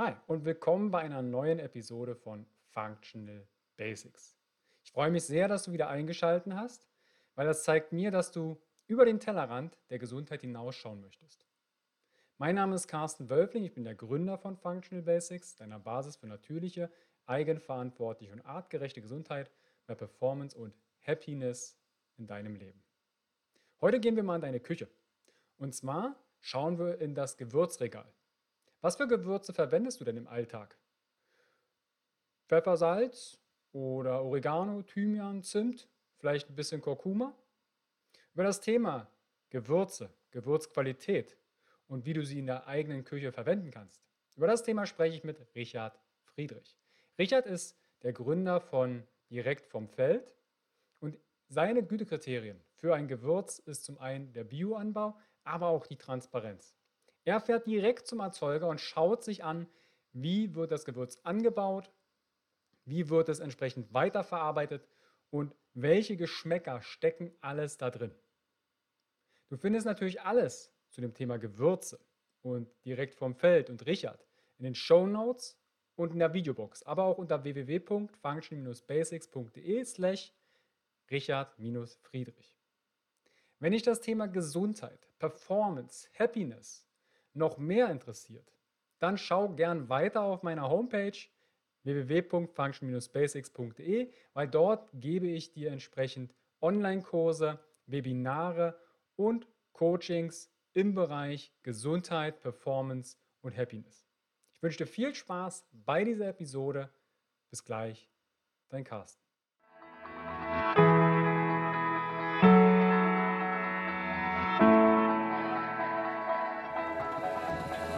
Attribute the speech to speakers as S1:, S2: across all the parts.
S1: Hi und willkommen bei einer neuen Episode von Functional Basics. Ich freue mich sehr, dass du wieder eingeschaltet hast, weil das zeigt mir, dass du über den Tellerrand der Gesundheit hinausschauen möchtest. Mein Name ist Carsten Wölfling, ich bin der Gründer von Functional Basics, deiner Basis für natürliche, eigenverantwortliche und artgerechte Gesundheit bei Performance und Happiness in deinem Leben. Heute gehen wir mal in deine Küche. Und zwar schauen wir in das Gewürzregal. Was für Gewürze verwendest du denn im Alltag? Pfeffer, Salz oder Oregano, Thymian, Zimt, vielleicht ein bisschen Kurkuma? Über das Thema Gewürze, Gewürzqualität und wie du sie in der eigenen Küche verwenden kannst. Über das Thema spreche ich mit Richard Friedrich. Richard ist der Gründer von Direkt vom Feld und seine Gütekriterien für ein Gewürz ist zum einen der Bioanbau, aber auch die Transparenz. Er fährt direkt zum Erzeuger und schaut sich an, wie wird das Gewürz angebaut, wie wird es entsprechend weiterverarbeitet und welche Geschmäcker stecken alles da drin. Du findest natürlich alles zu dem Thema Gewürze und direkt vom Feld und Richard in den Show Notes und in der Videobox, aber auch unter www.function-basics.de Richard-Friedrich. Wenn dich das Thema Gesundheit, Performance, Happiness noch mehr interessiert, dann schau gern weiter auf meiner Homepage www.function-basics.de, weil dort gebe ich dir entsprechend Online-Kurse, Webinare und Coachings im Bereich Gesundheit, Performance und Happiness. Ich wünsche dir viel Spaß bei dieser Episode. Bis gleich, dein Carsten.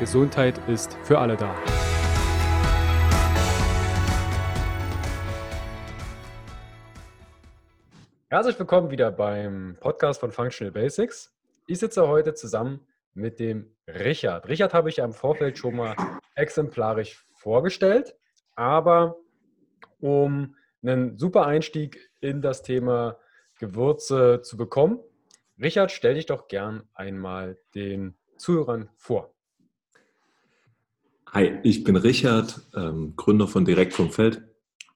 S1: Gesundheit ist für alle da. Herzlich willkommen wieder beim Podcast von Functional Basics. Ich sitze heute zusammen mit dem Richard. Richard habe ich ja im Vorfeld schon mal exemplarisch vorgestellt, aber um einen super Einstieg in das Thema Gewürze zu bekommen, Richard, stell dich doch gern einmal den Zuhörern vor.
S2: Hi, ich bin Richard, ähm, Gründer von Direkt vom Feld,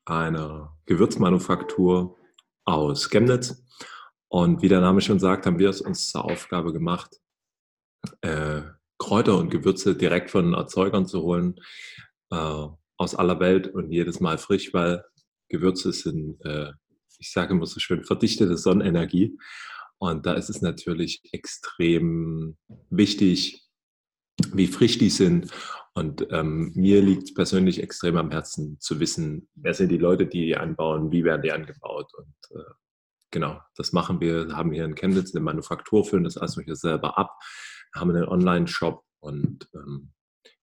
S2: einer Gewürzmanufaktur aus Chemnitz. Und wie der Name schon sagt, haben wir es uns zur Aufgabe gemacht, äh, Kräuter und Gewürze direkt von Erzeugern zu holen, äh, aus aller Welt und jedes Mal frisch, weil Gewürze sind, äh, ich sage immer so schön, verdichtete Sonnenenergie. Und da ist es natürlich extrem wichtig, wie frisch die sind und ähm, mir liegt persönlich extrem am Herzen zu wissen, wer sind die Leute, die die anbauen, wie werden die angebaut. Und äh, genau, das machen wir, haben hier in Chemnitz eine Manufaktur, führen das also hier selber ab, haben einen Online-Shop und ähm,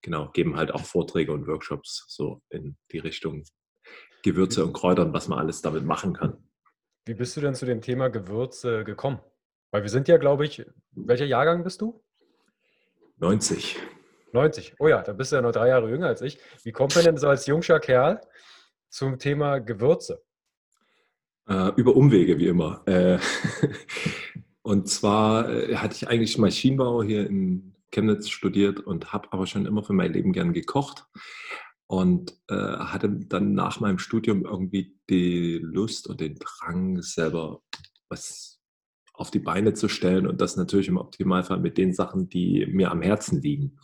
S2: genau, geben halt auch Vorträge und Workshops so in die Richtung Gewürze und Kräuter und was man alles damit machen kann.
S1: Wie bist du denn zu dem Thema Gewürze gekommen? Weil wir sind ja, glaube ich, welcher Jahrgang bist du?
S2: 90.
S1: 90. Oh ja, da bist du ja noch drei Jahre jünger als ich. Wie kommt man denn so als jungscher Kerl zum Thema Gewürze?
S2: Äh, über Umwege, wie immer. Äh, und zwar äh, hatte ich eigentlich Maschinenbau hier in Chemnitz studiert und habe aber schon immer für mein Leben gern gekocht und äh, hatte dann nach meinem Studium irgendwie die Lust und den Drang, selber was auf die Beine zu stellen und das natürlich im Optimalfall mit den Sachen, die mir am Herzen liegen.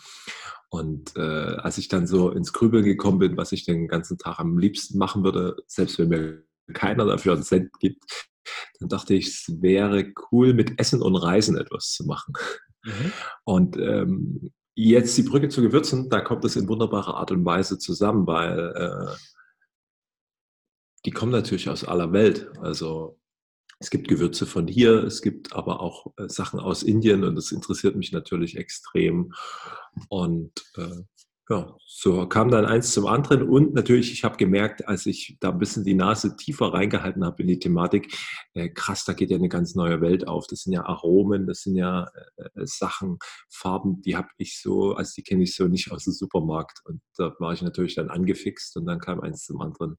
S2: Und äh, als ich dann so ins Grübeln gekommen bin, was ich den ganzen Tag am liebsten machen würde, selbst wenn mir keiner dafür einen Cent gibt, dann dachte ich, es wäre cool, mit Essen und Reisen etwas zu machen. Mhm. Und ähm, jetzt die Brücke zu Gewürzen, da kommt das in wunderbarer Art und Weise zusammen, weil äh, die kommen natürlich aus aller Welt. Also es gibt Gewürze von hier, es gibt aber auch äh, Sachen aus Indien und das interessiert mich natürlich extrem. Und äh, ja, so kam dann eins zum anderen und natürlich, ich habe gemerkt, als ich da ein bisschen die Nase tiefer reingehalten habe in die Thematik, äh, krass, da geht ja eine ganz neue Welt auf. Das sind ja Aromen, das sind ja äh, Sachen, Farben, die habe ich so, also die kenne ich so nicht aus dem Supermarkt. Und da war ich natürlich dann angefixt und dann kam eins zum anderen.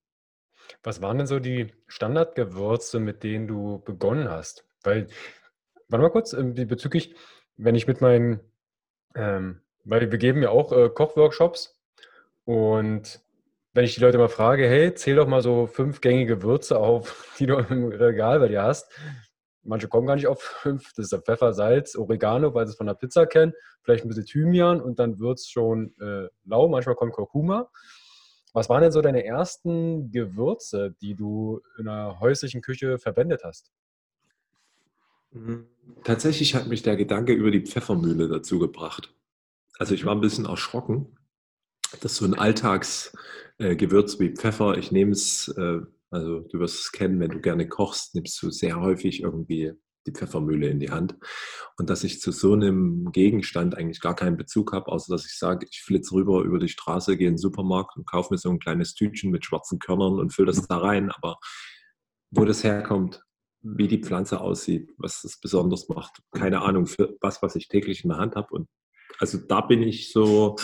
S1: Was waren denn so die Standardgewürze, mit denen du begonnen hast? Weil, warte mal kurz, ähm, bezüglich, wenn ich mit meinen ähm, weil wir geben ja auch äh, Kochworkshops und wenn ich die Leute mal frage, hey, zähl doch mal so fünf gängige Würze auf, die du im Regal bei dir hast. Manche kommen gar nicht auf fünf. Das ist Pfeffer, Salz, Oregano, weil sie es von der Pizza kennen. Vielleicht ein bisschen Thymian und dann wird es schon äh, lau. Manchmal kommt Kurkuma. Was waren denn so deine ersten Gewürze, die du in der häuslichen Küche verwendet hast?
S2: Mhm. Tatsächlich hat mich der Gedanke über die Pfeffermühle dazu gebracht. Also ich war ein bisschen erschrocken, dass so ein Alltagsgewürz äh, wie Pfeffer, ich nehme es, äh, also du wirst es kennen, wenn du gerne kochst, nimmst du sehr häufig irgendwie die Pfeffermühle in die Hand. Und dass ich zu so einem Gegenstand eigentlich gar keinen Bezug habe, außer dass ich sage, ich flitze rüber über die Straße, gehe in den Supermarkt und kaufe mir so ein kleines Tütchen mit schwarzen Körnern und fülle das da rein. Aber wo das herkommt, wie die Pflanze aussieht, was es besonders macht, keine Ahnung, für was, was ich täglich in der Hand habe und also da bin ich so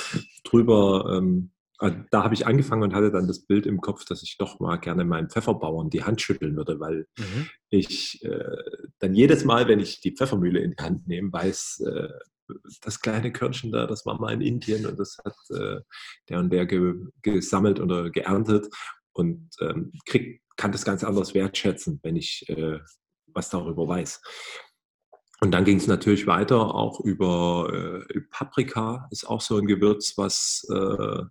S2: drüber, ähm, da habe ich angefangen und hatte dann das Bild im Kopf, dass ich doch mal gerne meinen Pfefferbauern die Hand schütteln würde, weil mhm. ich äh, dann jedes Mal, wenn ich die Pfeffermühle in die Hand nehme, weiß, äh, das kleine Körnchen da, das war mal in Indien und das hat äh, der und der ge gesammelt oder geerntet und ähm, krieg, kann das ganz anders wertschätzen, wenn ich äh, was darüber weiß. Und dann ging es natürlich weiter, auch über äh, Paprika, ist auch so ein Gewürz, was äh,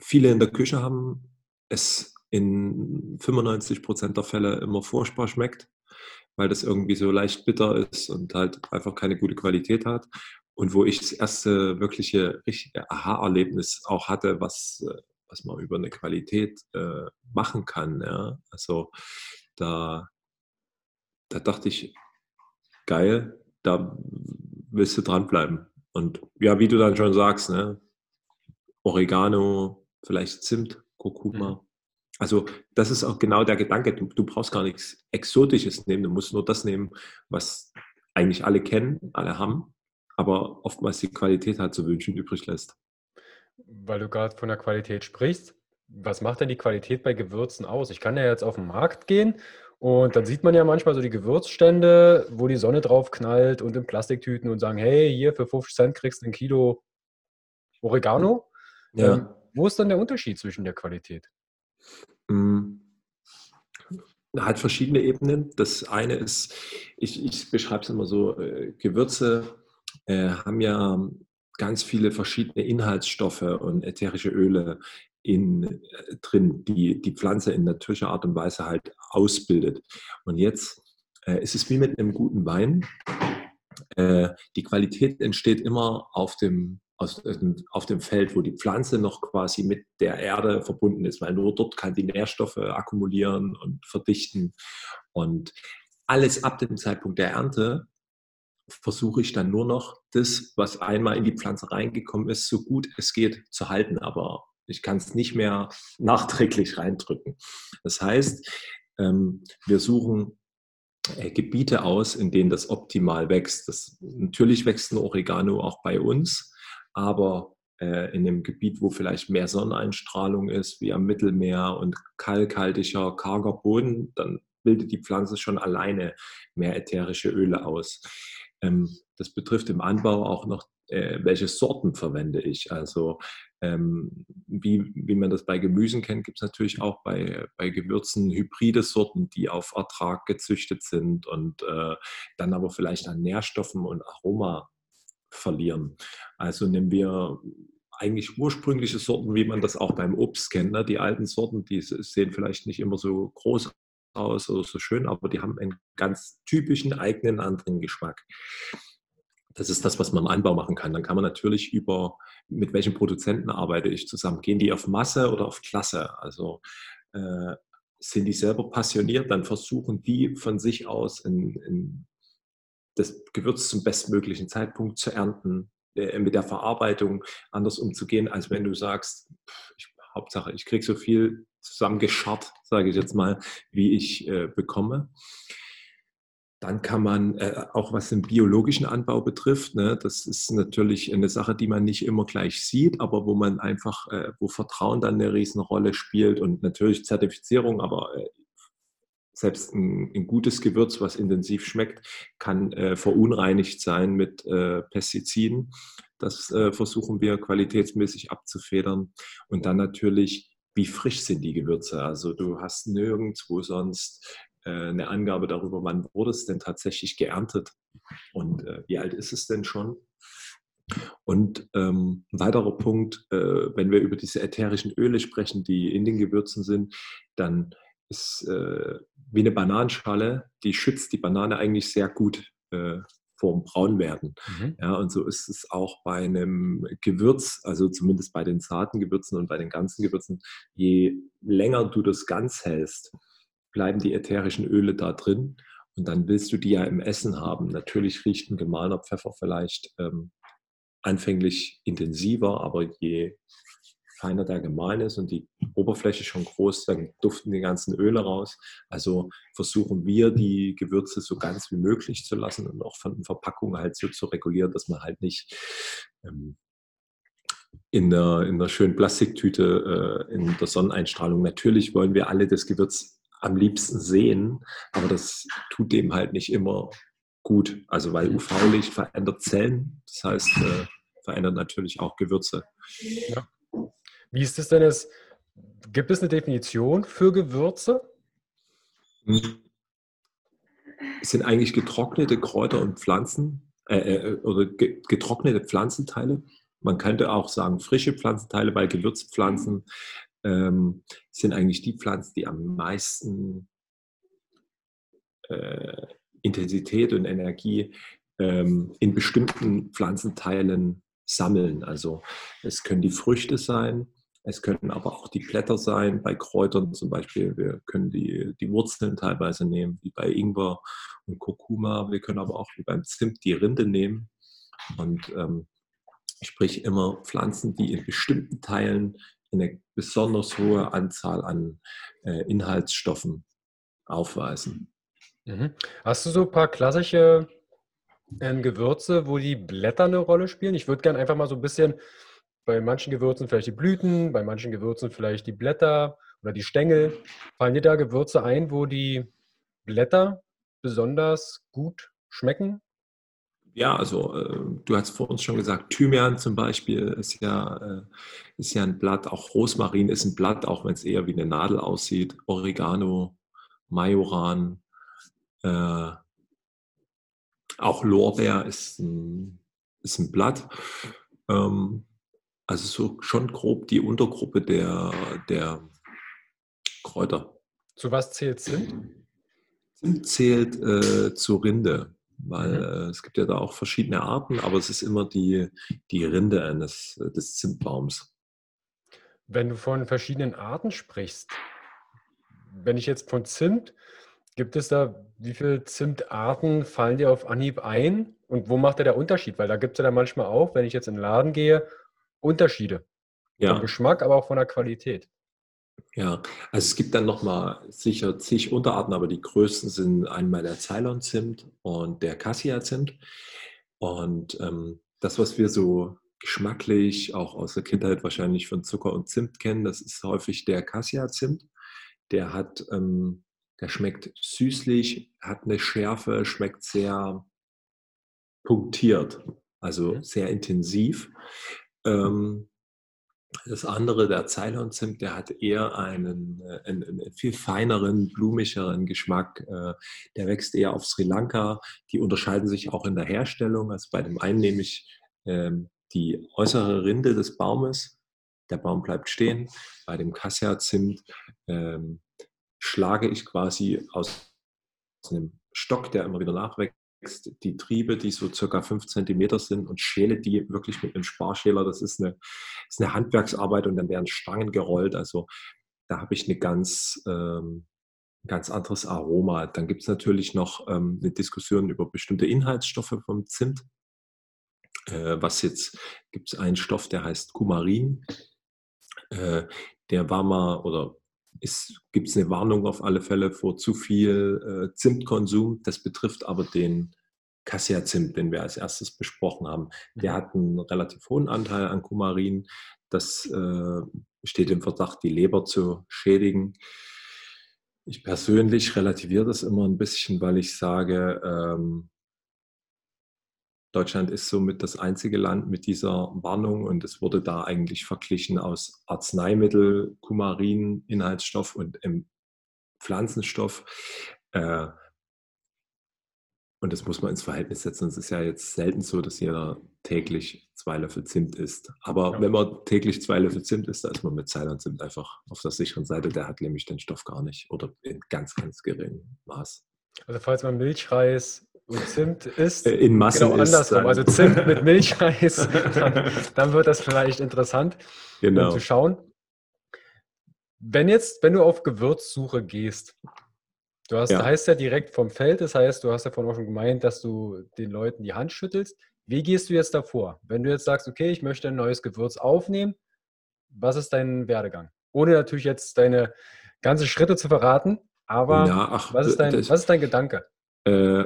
S2: viele in der Küche haben. Es in 95 Prozent der Fälle immer furchtbar schmeckt, weil das irgendwie so leicht bitter ist und halt einfach keine gute Qualität hat. Und wo ich das erste wirkliche, richtige Aha-Erlebnis auch hatte, was, was man über eine Qualität äh, machen kann. Ja? Also da, da dachte ich, geil, da willst du dranbleiben. Und ja, wie du dann schon sagst, ne, Oregano, vielleicht Zimt, Kurkuma. Mhm. Also das ist auch genau der Gedanke. Du, du brauchst gar nichts Exotisches nehmen, du musst nur das nehmen, was eigentlich alle kennen, alle haben, aber oftmals die Qualität halt zu wünschen übrig lässt.
S1: Weil du gerade von der Qualität sprichst, was macht denn die Qualität bei Gewürzen aus? Ich kann ja jetzt auf den Markt gehen und dann sieht man ja manchmal so die Gewürzstände, wo die Sonne drauf knallt und in Plastiktüten und sagen, hey, hier für 50 Cent kriegst du ein Kilo Oregano. Ja. Ähm, wo ist dann der Unterschied zwischen der Qualität?
S2: Mhm. Hat verschiedene Ebenen. Das eine ist, ich, ich beschreibe es immer so, äh, Gewürze äh, haben ja ganz viele verschiedene Inhaltsstoffe und ätherische Öle, in, äh, drin, die die Pflanze in natürlicher Art und Weise halt ausbildet. Und jetzt äh, ist es wie mit einem guten Wein. Äh, die Qualität entsteht immer auf dem, aus, auf dem Feld, wo die Pflanze noch quasi mit der Erde verbunden ist, weil nur dort kann die Nährstoffe akkumulieren und verdichten. Und alles ab dem Zeitpunkt der Ernte versuche ich dann nur noch das, was einmal in die Pflanze reingekommen ist, so gut es geht zu halten. Aber ich kann es nicht mehr nachträglich reindrücken. Das heißt, ähm, wir suchen äh, Gebiete aus, in denen das optimal wächst. Das, natürlich wächst ein Oregano auch bei uns, aber äh, in einem Gebiet, wo vielleicht mehr Sonneneinstrahlung ist, wie am Mittelmeer und kalkhaltiger, karger Boden, dann bildet die Pflanze schon alleine mehr ätherische Öle aus. Ähm, das betrifft im Anbau auch noch, äh, welche Sorten verwende ich. Also ähm, wie, wie man das bei Gemüsen kennt, gibt es natürlich auch bei, bei Gewürzen hybride Sorten, die auf Ertrag gezüchtet sind und äh, dann aber vielleicht an Nährstoffen und Aroma verlieren. Also nehmen wir eigentlich ursprüngliche Sorten, wie man das auch beim Obst kennt. Ne? Die alten Sorten, die sehen vielleicht nicht immer so groß aus oder so schön, aber die haben einen ganz typischen eigenen anderen Geschmack. Das ist das, was man im Anbau machen kann. Dann kann man natürlich über, mit welchen Produzenten arbeite ich zusammen. Gehen die auf Masse oder auf Klasse? Also äh, sind die selber passioniert, dann versuchen die von sich aus in, in das Gewürz zum bestmöglichen Zeitpunkt zu ernten, äh, mit der Verarbeitung anders umzugehen, als wenn du sagst, ich, Hauptsache, ich kriege so viel zusammengescharrt, sage ich jetzt mal, wie ich äh, bekomme. Dann kann man, äh, auch was den biologischen Anbau betrifft, ne, das ist natürlich eine Sache, die man nicht immer gleich sieht, aber wo man einfach, äh, wo Vertrauen dann eine Riesenrolle spielt und natürlich Zertifizierung, aber äh, selbst ein, ein, gutes Gewürz, was intensiv schmeckt, kann äh, verunreinigt sein mit äh, Pestiziden. Das äh, versuchen wir qualitätsmäßig abzufedern. Und dann natürlich, wie frisch sind die Gewürze? Also du hast nirgendwo sonst äh, eine Angabe darüber, wann wurde es denn tatsächlich geerntet und äh, wie alt ist es denn schon. Und ähm, ein weiterer Punkt, äh, wenn wir über diese ätherischen Öle sprechen, die in den Gewürzen sind, dann ist äh, wie eine Bananenschale, die schützt die Banane eigentlich sehr gut äh, vorm Braunwerden. Mhm. Ja, und so ist es auch bei einem Gewürz, also zumindest bei den zarten Gewürzen und bei den ganzen Gewürzen, je länger du das ganz hältst, bleiben die ätherischen Öle da drin und dann willst du die ja im Essen haben. Natürlich riecht ein gemahlener Pfeffer vielleicht ähm, anfänglich intensiver, aber je feiner der gemahlen ist und die Oberfläche schon groß, dann duften die ganzen Öle raus. Also versuchen wir, die Gewürze so ganz wie möglich zu lassen und auch von den Verpackungen halt so zu regulieren, dass man halt nicht ähm, in der, in der schönen Plastiktüte äh, in der Sonneneinstrahlung. Natürlich wollen wir alle das Gewürz am liebsten sehen, aber das tut dem halt nicht immer gut. Also weil UV-Licht verändert Zellen, das heißt, äh, verändert natürlich auch Gewürze.
S1: Ja. Wie ist es denn jetzt? Gibt es eine Definition für Gewürze?
S2: Es sind eigentlich getrocknete Kräuter und Pflanzen äh, äh oder getrocknete Pflanzenteile. Man könnte auch sagen frische Pflanzenteile, weil Gewürzpflanzen ähm, sind eigentlich die Pflanzen, die am meisten äh, Intensität und Energie ähm, in bestimmten Pflanzenteilen sammeln. Also es können die Früchte sein, es können aber auch die Blätter sein, bei Kräutern zum Beispiel. Wir können die, die Wurzeln teilweise nehmen, wie bei Ingwer und Kurkuma. Wir können aber auch wie beim Zimt die Rinde nehmen. Und ähm, sprich immer Pflanzen, die in bestimmten Teilen eine besonders hohe Anzahl an äh, Inhaltsstoffen aufweisen.
S1: Mhm. Hast du so ein paar klassische äh, Gewürze, wo die Blätter eine Rolle spielen? Ich würde gerne einfach mal so ein bisschen bei manchen Gewürzen vielleicht die Blüten, bei manchen Gewürzen vielleicht die Blätter oder die Stängel. Fallen dir da Gewürze ein, wo die Blätter besonders gut schmecken?
S2: Ja, also äh, du hast vor uns schon gesagt, Thymian zum Beispiel ist ja, äh, ist ja ein Blatt, auch Rosmarin ist ein Blatt, auch wenn es eher wie eine Nadel aussieht. Oregano, Majoran, äh, auch Lorbeer ist ein, ist ein Blatt. Ähm, also so schon grob die Untergruppe der, der Kräuter.
S1: Zu was zählt Zimt?
S2: Zimt zählt äh, zur Rinde weil mhm. äh, es gibt ja da auch verschiedene Arten, aber es ist immer die, die Rinde eines äh, des Zimtbaums.
S1: Wenn du von verschiedenen Arten sprichst, wenn ich jetzt von Zimt, gibt es da, wie viele Zimtarten fallen dir auf Anhieb ein und wo macht der der Unterschied? Weil da gibt es ja dann manchmal auch, wenn ich jetzt in den Laden gehe, Unterschiede. Ja. Vom Geschmack, aber auch von der Qualität.
S2: Ja, also es gibt dann nochmal sicher zig Unterarten, aber die größten sind einmal der Ceylon-Zimt und der Cassia-Zimt. Und ähm, das, was wir so geschmacklich auch aus der Kindheit wahrscheinlich von Zucker und Zimt kennen, das ist häufig der Cassia-Zimt. Der hat, ähm, der schmeckt süßlich, hat eine Schärfe, schmeckt sehr punktiert, also sehr intensiv. Ähm, das andere, der Ceylon-Zimt, der hat eher einen, äh, einen, einen, viel feineren, blumigeren Geschmack. Äh, der wächst eher auf Sri Lanka. Die unterscheiden sich auch in der Herstellung. Also bei dem einen nehme ich ähm, die äußere Rinde des Baumes. Der Baum bleibt stehen. Bei dem Cassia-Zimt ähm, schlage ich quasi aus einem Stock, der immer wieder nachwächst, die Triebe, die so circa fünf Zentimeter sind und schäle die wirklich mit einem Sparschäler. Das ist eine, ist eine Handwerksarbeit und dann werden Stangen gerollt. Also da habe ich eine ganz, ähm, ganz anderes Aroma. Dann gibt es natürlich noch ähm, eine Diskussion über bestimmte Inhaltsstoffe vom Zimt. Äh, was jetzt, gibt es einen Stoff, der heißt Kumarin. Äh, der war mal, oder gibt es eine Warnung auf alle Fälle vor zu viel äh, Zimtkonsum. Das betrifft aber den Cassia-Zimt, den wir als erstes besprochen haben. Der mhm. hat einen relativ hohen Anteil an Kumarin. Das äh, steht im Verdacht, die Leber zu schädigen. Ich persönlich relativiere das immer ein bisschen, weil ich sage, ähm, Deutschland ist somit das einzige Land mit dieser Warnung und es wurde da eigentlich verglichen aus Arzneimittel, Kumarin, Inhaltsstoff und Pflanzenstoff. Äh, und das muss man ins Verhältnis setzen. Es ist ja jetzt selten so, dass jeder täglich zwei Löffel Zimt isst. Aber ja. wenn man täglich zwei Löffel Zimt isst, da ist man mit Ceylan-Zimt einfach auf der sicheren Seite. Der hat nämlich den Stoff gar nicht oder in ganz, ganz geringem Maß.
S1: Also falls man Milchreis und Zimt isst,
S2: äh, in Massen
S1: genau andersrum. Also Zimt mit Milchreis, dann, dann, wird das vielleicht interessant, genau. um zu schauen. Wenn jetzt, wenn du auf Gewürzsuche gehst, du hast, ja. heißt ja direkt vom Feld, das heißt, du hast ja vorhin auch schon gemeint, dass du den Leuten die Hand schüttelst. Wie gehst du jetzt davor? Wenn du jetzt sagst, okay, ich möchte ein neues Gewürz aufnehmen, was ist dein Werdegang? Ohne natürlich jetzt deine ganzen Schritte zu verraten, aber ja, ach, was, ist dein, das, was ist dein Gedanke? Äh,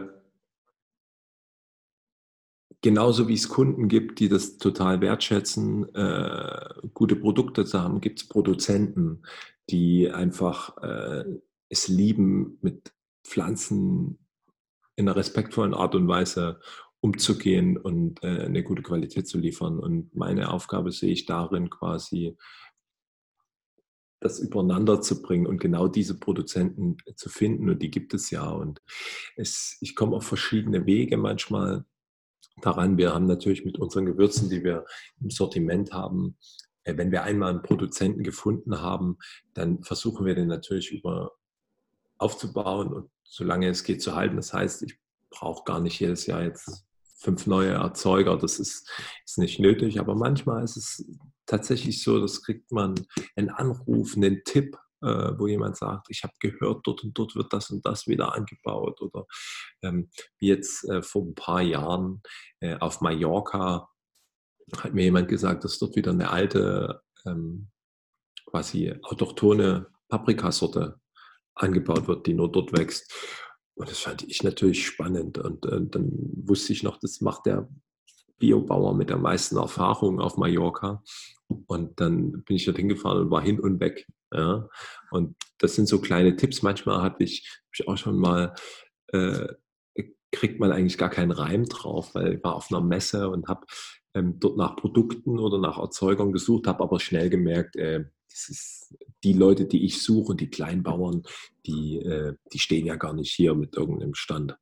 S2: genauso wie es Kunden gibt, die das total wertschätzen, äh, gute Produkte zu haben, gibt es Produzenten, die einfach äh, es lieben, mit Pflanzen in einer respektvollen Art und Weise umzugehen und äh, eine gute Qualität zu liefern. Und meine Aufgabe sehe ich darin quasi, das übereinander zu bringen und genau diese Produzenten zu finden. Und die gibt es ja. Und es, ich komme auf verschiedene Wege manchmal daran. Wir haben natürlich mit unseren Gewürzen, die wir im Sortiment haben, äh, wenn wir einmal einen Produzenten gefunden haben, dann versuchen wir den natürlich über aufzubauen und solange es geht zu halten. Das heißt, ich brauche gar nicht jedes Jahr jetzt fünf neue Erzeuger. Das ist, ist nicht nötig. Aber manchmal ist es tatsächlich so, das kriegt man einen Anruf, einen Tipp äh, wo jemand sagt, ich habe gehört, dort und dort wird das und das wieder angebaut. Oder ähm, wie jetzt äh, vor ein paar Jahren äh, auf Mallorca hat mir jemand gesagt, dass dort wieder eine alte, ähm, quasi autochtone Paprikasorte angebaut wird, die nur dort wächst. Und das fand ich natürlich spannend. Und äh, dann wusste ich noch, das macht der Biobauer mit der meisten Erfahrung auf Mallorca. Und dann bin ich dort hingefahren und war hin und weg. Ja? Und das sind so kleine Tipps. Manchmal hatte ich, ich auch schon mal, äh, kriegt man eigentlich gar keinen Reim drauf, weil ich war auf einer Messe und habe ähm, dort nach Produkten oder nach Erzeugern gesucht, habe aber schnell gemerkt, äh, das ist die Leute, die ich suche, die Kleinbauern, die, äh, die stehen ja gar nicht hier mit irgendeinem Stand.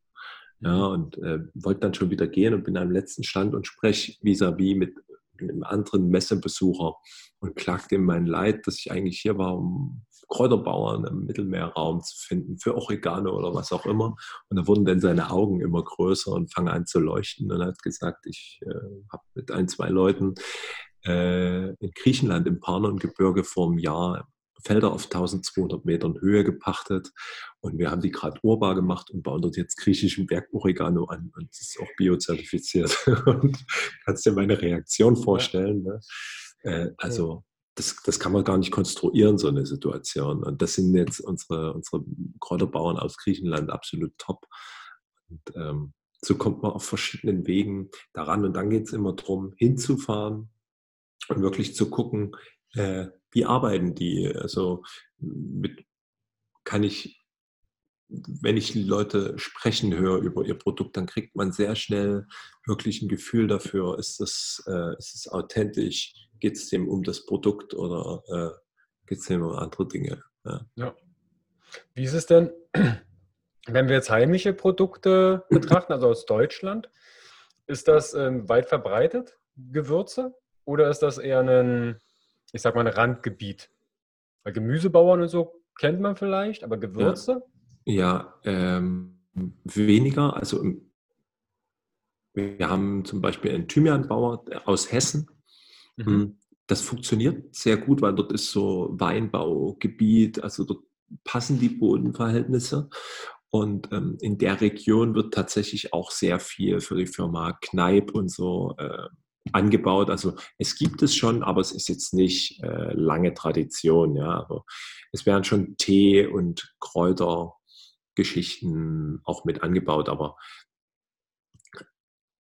S2: Ja, mhm. und äh, wollte dann schon wieder gehen und bin am letzten Stand und spreche vis-à-vis mit einem anderen Messebesucher und klagte ihm mein Leid, dass ich eigentlich hier war, um Kräuterbauern im Mittelmeerraum zu finden, für Oregano oder was auch immer. Und da wurden dann seine Augen immer größer und fangen an zu leuchten. Und er hat gesagt, ich äh, habe mit ein, zwei Leuten äh, in Griechenland im Panon-Gebirge vor einem Jahr Felder auf 1200 Metern Höhe gepachtet und wir haben die gerade urbar gemacht und bauen dort jetzt griechischen Bergoregano an und es ist auch biozertifiziert. und kannst dir meine Reaktion vorstellen. Ne? Äh, also das, das kann man gar nicht konstruieren, so eine Situation. Und das sind jetzt unsere, unsere Kräuterbauern aus Griechenland absolut top. Und, ähm, so kommt man auf verschiedenen Wegen daran. Und dann geht es immer darum, hinzufahren und wirklich zu gucken, äh, wie arbeiten die? Also mit, kann ich, wenn ich die Leute sprechen höre über ihr Produkt, dann kriegt man sehr schnell wirklich ein Gefühl dafür, ist es, äh, ist es authentisch, geht es dem um das Produkt oder äh, geht es dem um andere Dinge?
S1: Ja. ja. Wie ist es denn, wenn wir jetzt heimische Produkte betrachten, also aus Deutschland, ist das ähm, weit verbreitet, Gewürze? Oder ist das eher ein ich sag mal, ein Randgebiet. Weil Gemüsebauern und so kennt man vielleicht, aber Gewürze?
S2: Ja, ja ähm, weniger. Also wir haben zum Beispiel einen Thymianbauer aus Hessen. Mhm. Hm, das funktioniert sehr gut, weil dort ist so Weinbaugebiet, also dort passen die Bodenverhältnisse. Und ähm, in der Region wird tatsächlich auch sehr viel für die Firma Kneip und so äh, angebaut. Also es gibt es schon, aber es ist jetzt nicht äh, lange Tradition. Ja, aber es werden schon Tee und Kräutergeschichten auch mit angebaut, aber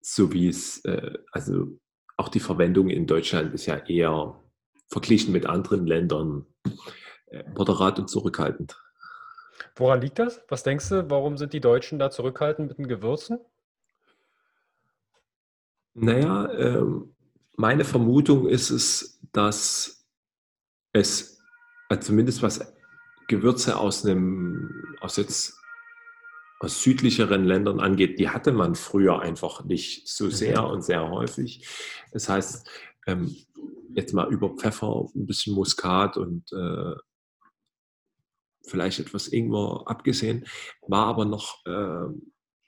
S2: so wie es, äh, also auch die Verwendung in Deutschland ist ja eher verglichen mit anderen Ländern äh, moderat und zurückhaltend.
S1: Woran liegt das? Was denkst du, warum sind die Deutschen da zurückhaltend mit den Gewürzen?
S2: Naja, ähm, meine Vermutung ist es, dass es, also zumindest was Gewürze aus einem, aus jetzt aus südlicheren Ländern angeht, die hatte man früher einfach nicht so mhm. sehr und sehr häufig. Das heißt, ähm, jetzt mal über Pfeffer, ein bisschen Muskat und äh, vielleicht etwas Ingwer abgesehen, war aber noch äh,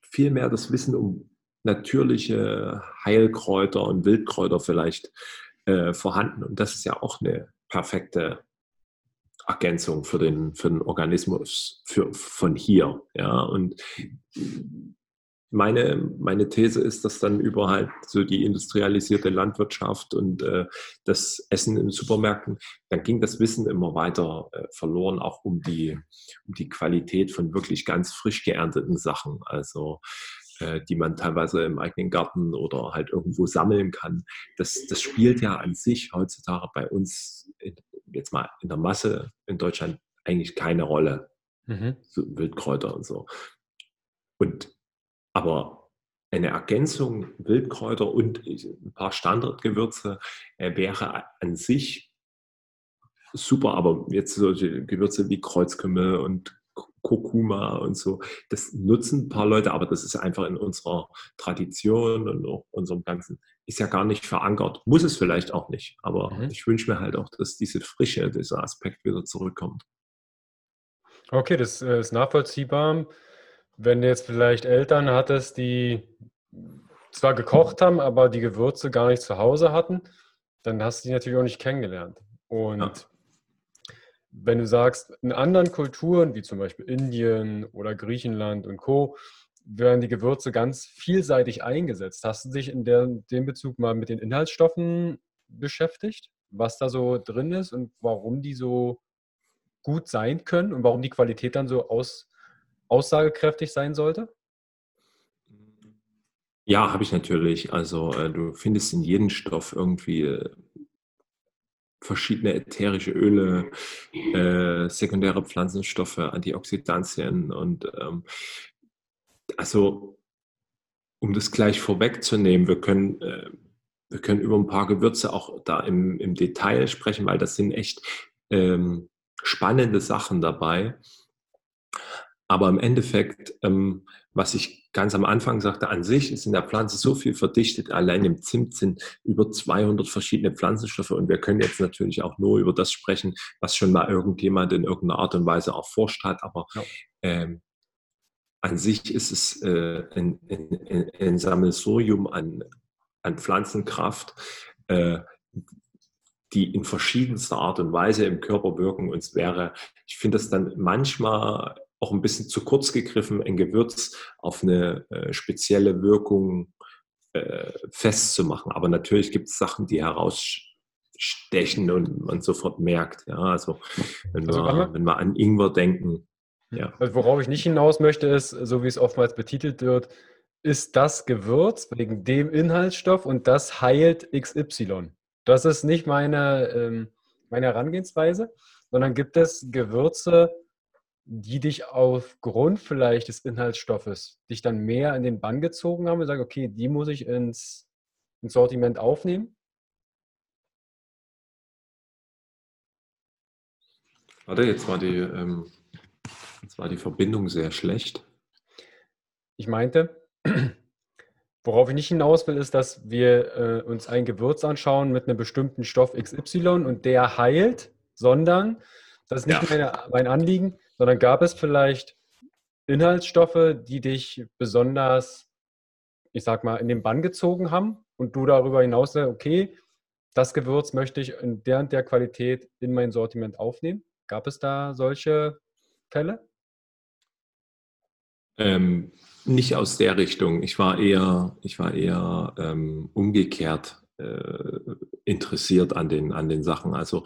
S2: viel mehr das Wissen um natürliche Heilkräuter und Wildkräuter vielleicht äh, vorhanden. Und das ist ja auch eine perfekte Ergänzung für den, für den Organismus für, von hier. Ja, und meine, meine These ist, dass dann über halt so die industrialisierte Landwirtschaft und äh, das Essen in Supermärkten, dann ging das Wissen immer weiter äh, verloren, auch um die, um die Qualität von wirklich ganz frisch geernteten Sachen. Also äh, die man teilweise im eigenen Garten oder halt irgendwo sammeln kann. Das, das spielt ja an sich heutzutage bei uns in, jetzt mal in der Masse in Deutschland eigentlich keine Rolle. Mhm. So Wildkräuter und so. Und aber eine Ergänzung Wildkräuter und ein paar Standardgewürze äh, wäre an sich super, aber jetzt solche Gewürze wie Kreuzkümmel und Kurkuma und so, das nutzen ein paar Leute, aber das ist einfach in unserer Tradition und auch unserem ganzen, ist ja gar nicht verankert. Muss es vielleicht auch nicht, aber mhm. ich wünsche mir halt auch, dass diese Frische, dieser Aspekt wieder zurückkommt.
S1: Okay, das äh, ist nachvollziehbar. Wenn du jetzt vielleicht Eltern hattest, die zwar gekocht haben, aber die Gewürze gar nicht zu Hause hatten, dann hast du die natürlich auch nicht kennengelernt. Und ja. wenn du sagst, in anderen Kulturen, wie zum Beispiel Indien oder Griechenland und Co., werden die Gewürze ganz vielseitig eingesetzt. Hast du dich in der, dem Bezug mal mit den Inhaltsstoffen beschäftigt, was da so drin ist und warum die so gut sein können und warum die Qualität dann so aus, aussagekräftig sein sollte?
S2: Ja, habe ich natürlich. Also äh, du findest in jedem Stoff irgendwie äh, verschiedene ätherische Öle, äh, sekundäre Pflanzenstoffe, Antioxidantien und ähm, also um das gleich vorwegzunehmen, wir können, äh, wir können über ein paar Gewürze auch da im, im Detail sprechen, weil das sind echt ähm, spannende Sachen dabei. Aber im Endeffekt, ähm, was ich ganz am Anfang sagte, an sich ist in der Pflanze so viel verdichtet. Allein im Zimt sind über 200 verschiedene Pflanzenstoffe und wir können jetzt natürlich auch nur über das sprechen, was schon mal irgendjemand in irgendeiner Art und Weise erforscht hat. Aber ja. ähm, an sich ist es äh, ein, ein, ein, Sammelsurium an, an Pflanzenkraft, äh, die in verschiedenster Art und Weise im Körper wirken. Und es wäre, ich finde das dann manchmal auch ein bisschen zu kurz gegriffen, ein Gewürz auf eine äh, spezielle Wirkung äh, festzumachen. Aber natürlich gibt es Sachen, die herausstechen und man sofort merkt. Ja, also wenn, also wir, wenn wir an Ingwer denken.
S1: Ja. Also worauf ich nicht hinaus möchte, ist, so wie es oftmals betitelt wird, ist das Gewürz wegen dem Inhaltsstoff und das heilt XY. Das ist nicht meine, ähm, meine Herangehensweise, sondern gibt es Gewürze, die dich aufgrund vielleicht des Inhaltsstoffes dich dann mehr in den Bann gezogen haben und sagen, okay, die muss ich ins, ins Sortiment aufnehmen?
S2: Warte, jetzt war die, ähm, jetzt war die Verbindung sehr schlecht.
S1: Ich meinte, worauf ich nicht hinaus will, ist, dass wir äh, uns ein Gewürz anschauen mit einem bestimmten Stoff XY und der heilt, sondern das ist nicht ja. meine, mein Anliegen, sondern gab es vielleicht Inhaltsstoffe, die dich besonders, ich sag mal, in den Bann gezogen haben und du darüber hinaus, okay, das Gewürz möchte ich in der und der Qualität in mein Sortiment aufnehmen? Gab es da solche Fälle?
S2: Ähm, nicht aus der Richtung. Ich war eher, ich war eher ähm, umgekehrt äh, interessiert an den, an den Sachen. Also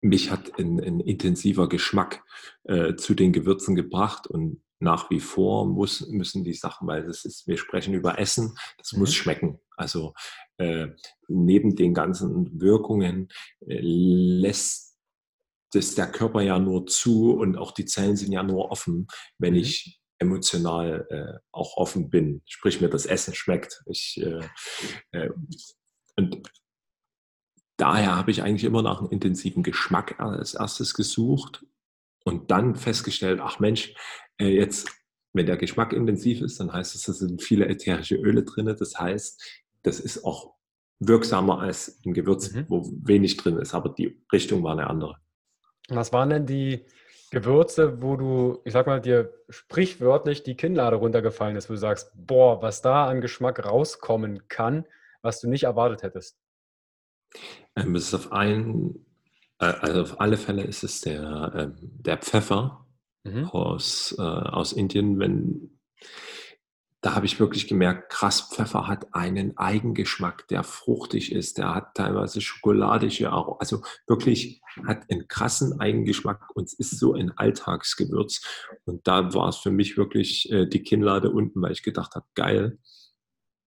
S2: mich hat ein, ein intensiver Geschmack äh, zu den Gewürzen gebracht und nach wie vor muss, müssen die Sachen, weil das ist, wir sprechen über Essen, das mhm. muss schmecken. Also äh, neben den ganzen Wirkungen äh, lässt das der Körper ja nur zu und auch die Zellen sind ja nur offen, wenn mhm. ich emotional äh, auch offen bin, sprich mir das Essen schmeckt. Ich, äh, äh, und daher habe ich eigentlich immer nach einem intensiven Geschmack als erstes gesucht und dann festgestellt, ach Mensch, äh, jetzt, wenn der Geschmack intensiv ist, dann heißt es, da sind viele ätherische Öle drin. Das heißt, das ist auch wirksamer als ein Gewürz, mhm. wo wenig drin ist, aber die Richtung war eine andere.
S1: Was waren denn die Gewürze, wo du, ich sag mal, dir sprichwörtlich die Kinnlade runtergefallen ist, wo du sagst, boah, was da an Geschmack rauskommen kann, was du nicht erwartet hättest?
S2: Ähm, es ist auf einen, äh, also auf alle Fälle ist es der, ähm, der Pfeffer mhm. aus, äh, aus Indien. Wenn, da habe ich wirklich gemerkt, krass, Pfeffer hat einen Eigengeschmack, der fruchtig ist, der hat teilweise schokoladige Aromen, also wirklich hat einen krassen Eigengeschmack und ist so ein Alltagsgewürz. Und da war es für mich wirklich äh, die Kinnlade unten, weil ich gedacht habe, geil,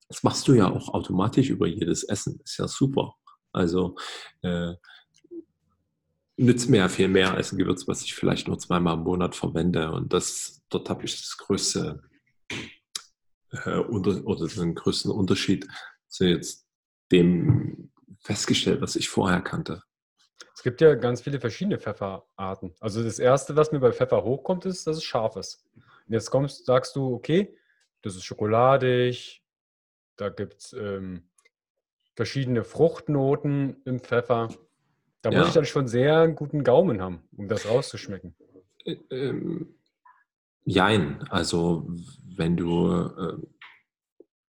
S2: das machst du ja auch automatisch über jedes Essen, ist ja super. Also äh, nützt mir ja viel mehr als ein Gewürz, was ich vielleicht nur zweimal im Monat verwende. Und das, dort habe ich das größte äh, unter, oder den größten Unterschied zu jetzt dem festgestellt, was ich vorher kannte.
S1: Es gibt ja ganz viele verschiedene Pfefferarten. Also das erste, was mir bei Pfeffer hochkommt, ist, dass es scharf ist. Und jetzt kommst, sagst du, okay, das ist schokoladig, da gibt es ähm, verschiedene Fruchtnoten im Pfeffer. Da ja. muss ich dann schon sehr einen guten Gaumen haben, um das rauszuschmecken. Äh, ähm,
S2: jein, also wenn du, äh,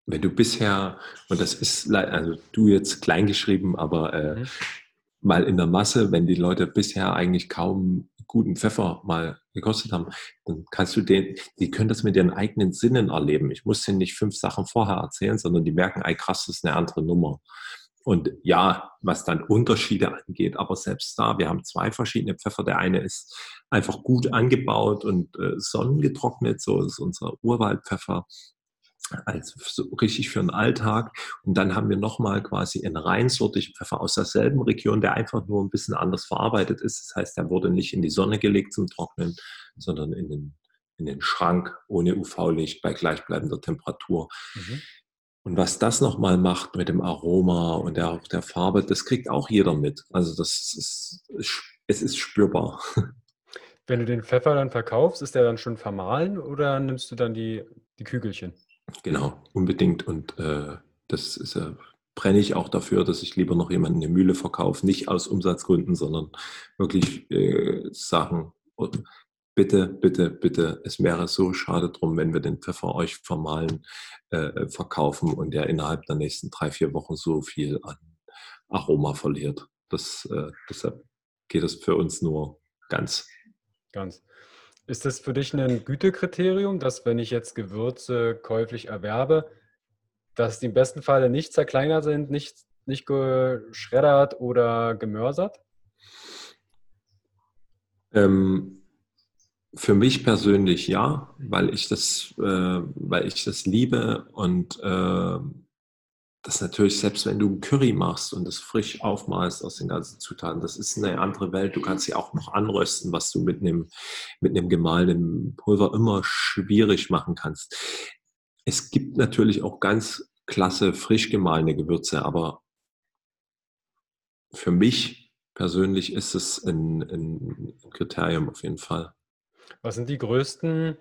S2: wenn du bisher, und das ist, also du jetzt kleingeschrieben, aber äh, mhm. mal in der Masse, wenn die Leute bisher eigentlich kaum guten Pfeffer mal gekostet haben, dann kannst du den, die können das mit ihren eigenen Sinnen erleben. Ich muss denen nicht fünf Sachen vorher erzählen, sondern die merken, ey krass, das ist eine andere Nummer. Und ja, was dann Unterschiede angeht, aber selbst da, wir haben zwei verschiedene Pfeffer. Der eine ist einfach gut angebaut und äh, sonnengetrocknet, so ist unser Urwaldpfeffer also so richtig für den Alltag. Und dann haben wir nochmal quasi einen reinsortigen Pfeffer aus derselben Region, der einfach nur ein bisschen anders verarbeitet ist. Das heißt, der wurde nicht in die Sonne gelegt zum Trocknen, sondern in den, in den Schrank ohne UV-Licht bei gleichbleibender Temperatur. Mhm. Und was das nochmal macht mit dem Aroma und der, der Farbe, das kriegt auch jeder mit. Also das ist, es ist spürbar.
S1: Wenn du den Pfeffer dann verkaufst, ist der dann schon vermahlen oder nimmst du dann die, die Kügelchen?
S2: Genau, unbedingt. Und äh, das ist, äh, brenne ich auch dafür, dass ich lieber noch jemanden eine Mühle verkaufe. Nicht aus Umsatzgründen, sondern wirklich äh, oh, bitte, bitte, bitte, es wäre so schade drum, wenn wir den Pfeffer euch vermahlen, äh, verkaufen und der innerhalb der nächsten drei, vier Wochen so viel an Aroma verliert. Das, äh, deshalb geht es für uns nur ganz.
S1: Ganz. Ist das für dich ein Gütekriterium, dass wenn ich jetzt Gewürze käuflich erwerbe, dass die im besten Falle nicht zerkleinert sind, nicht, nicht geschreddert oder gemörsert?
S2: Ähm, für mich persönlich ja, weil ich das, äh, weil ich das liebe und äh, das natürlich, selbst wenn du ein Curry machst und das frisch aufmalst aus den ganzen Zutaten, das ist eine andere Welt. Du kannst sie auch noch anrösten, was du mit einem, mit einem gemahlenen Pulver immer schwierig machen kannst. Es gibt natürlich auch ganz klasse frisch gemahlene Gewürze, aber für mich persönlich ist es ein, ein Kriterium auf jeden Fall.
S1: Was sind die größten,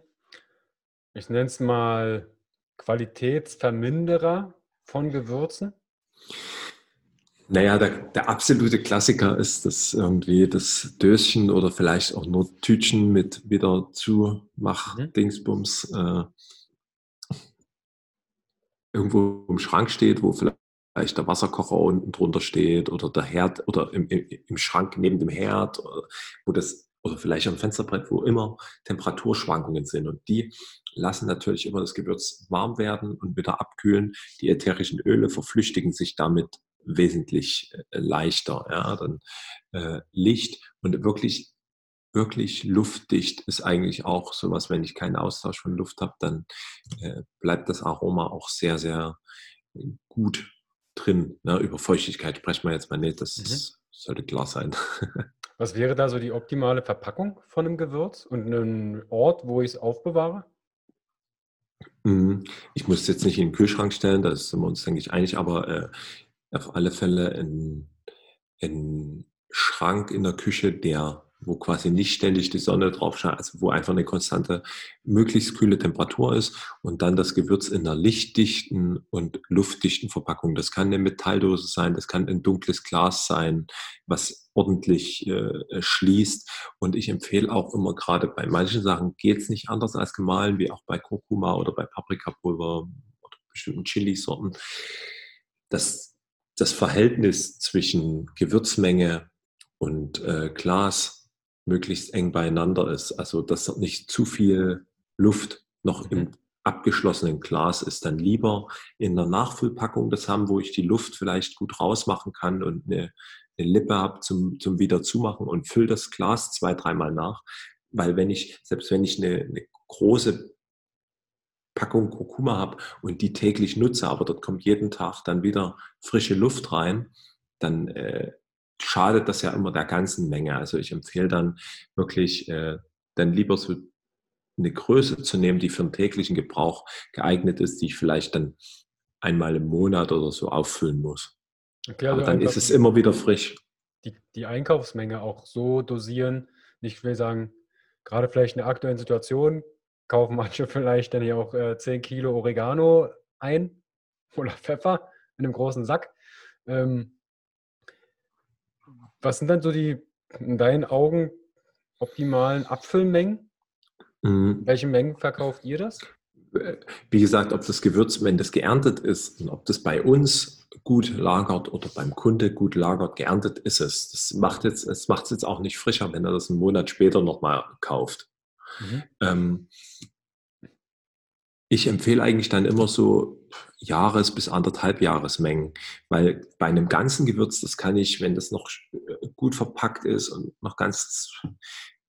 S1: ich nenne es mal Qualitätsverminderer von Gewürzen?
S2: Naja, der, der absolute Klassiker ist das irgendwie das Döschen oder vielleicht auch nur Tütchen mit wieder zu mach mhm. Dingsbums äh, irgendwo im Schrank steht, wo vielleicht der Wasserkocher unten drunter steht oder der Herd oder im, im, im Schrank neben dem Herd, wo das oder vielleicht am Fensterbrett, wo immer Temperaturschwankungen sind. Und die lassen natürlich immer das Gewürz warm werden und wieder abkühlen. Die ätherischen Öle verflüchtigen sich damit wesentlich äh, leichter. Ja, dann äh, Licht und wirklich wirklich luftdicht ist eigentlich auch sowas, wenn ich keinen Austausch von Luft habe, dann äh, bleibt das Aroma auch sehr, sehr gut drin. Ne? Über Feuchtigkeit sprechen wir jetzt mal nicht, das mhm. sollte klar sein.
S1: Was wäre da so die optimale Verpackung von einem Gewürz und ein Ort, wo ich es aufbewahre?
S2: Mhm. Ich muss es jetzt nicht in den Kühlschrank stellen, da sind wir uns, denke ich, einig, aber äh, auf alle Fälle ein, ein Schrank in der Küche, der wo quasi nicht ständig die Sonne drauf scheint, also wo einfach eine konstante, möglichst kühle Temperatur ist und dann das Gewürz in einer lichtdichten und luftdichten Verpackung. Das kann eine Metalldose sein, das kann ein dunkles Glas sein, was ordentlich äh, schließt. Und ich empfehle auch immer gerade bei manchen Sachen geht es nicht anders als gemahlen, wie auch bei Kurkuma oder bei Paprikapulver oder bestimmten Chilisorten. Das, das Verhältnis zwischen Gewürzmenge und äh, Glas möglichst eng beieinander ist. Also dass nicht zu viel Luft noch im mhm. Abgeschlossenen Glas ist. Dann lieber in einer Nachfüllpackung das haben, wo ich die Luft vielleicht gut rausmachen kann und eine, eine Lippe habe zum, zum wieder und fülle das Glas zwei, dreimal nach. Weil wenn ich, selbst wenn ich eine, eine große Packung Kurkuma habe und die täglich nutze, aber dort kommt jeden Tag dann wieder frische Luft rein, dann äh, schadet das ja immer der ganzen Menge. Also ich empfehle dann wirklich, äh, dann lieber so eine Größe zu nehmen, die für den täglichen Gebrauch geeignet ist, die ich vielleicht dann einmal im Monat oder so auffüllen muss. Okay, also Aber dann ist es immer wieder frisch.
S1: Die, die Einkaufsmenge auch so dosieren, nicht will sagen, gerade vielleicht in der aktuellen Situation kaufen manche vielleicht dann hier auch äh, 10 Kilo Oregano ein oder Pfeffer in einem großen Sack. Ähm, was sind dann so die in deinen Augen optimalen Abfüllmengen? Mhm. Welche Mengen verkauft ihr das?
S2: Wie gesagt, ob das Gewürz, wenn das geerntet ist und ob das bei uns gut lagert oder beim Kunde gut lagert, geerntet ist es. Das macht jetzt, es macht es jetzt auch nicht frischer, wenn er das einen Monat später nochmal kauft. Mhm. Ähm, ich empfehle eigentlich dann immer so Jahres- bis anderthalb Jahresmengen, weil bei einem ganzen Gewürz, das kann ich, wenn das noch äh, gut verpackt ist und noch ganz,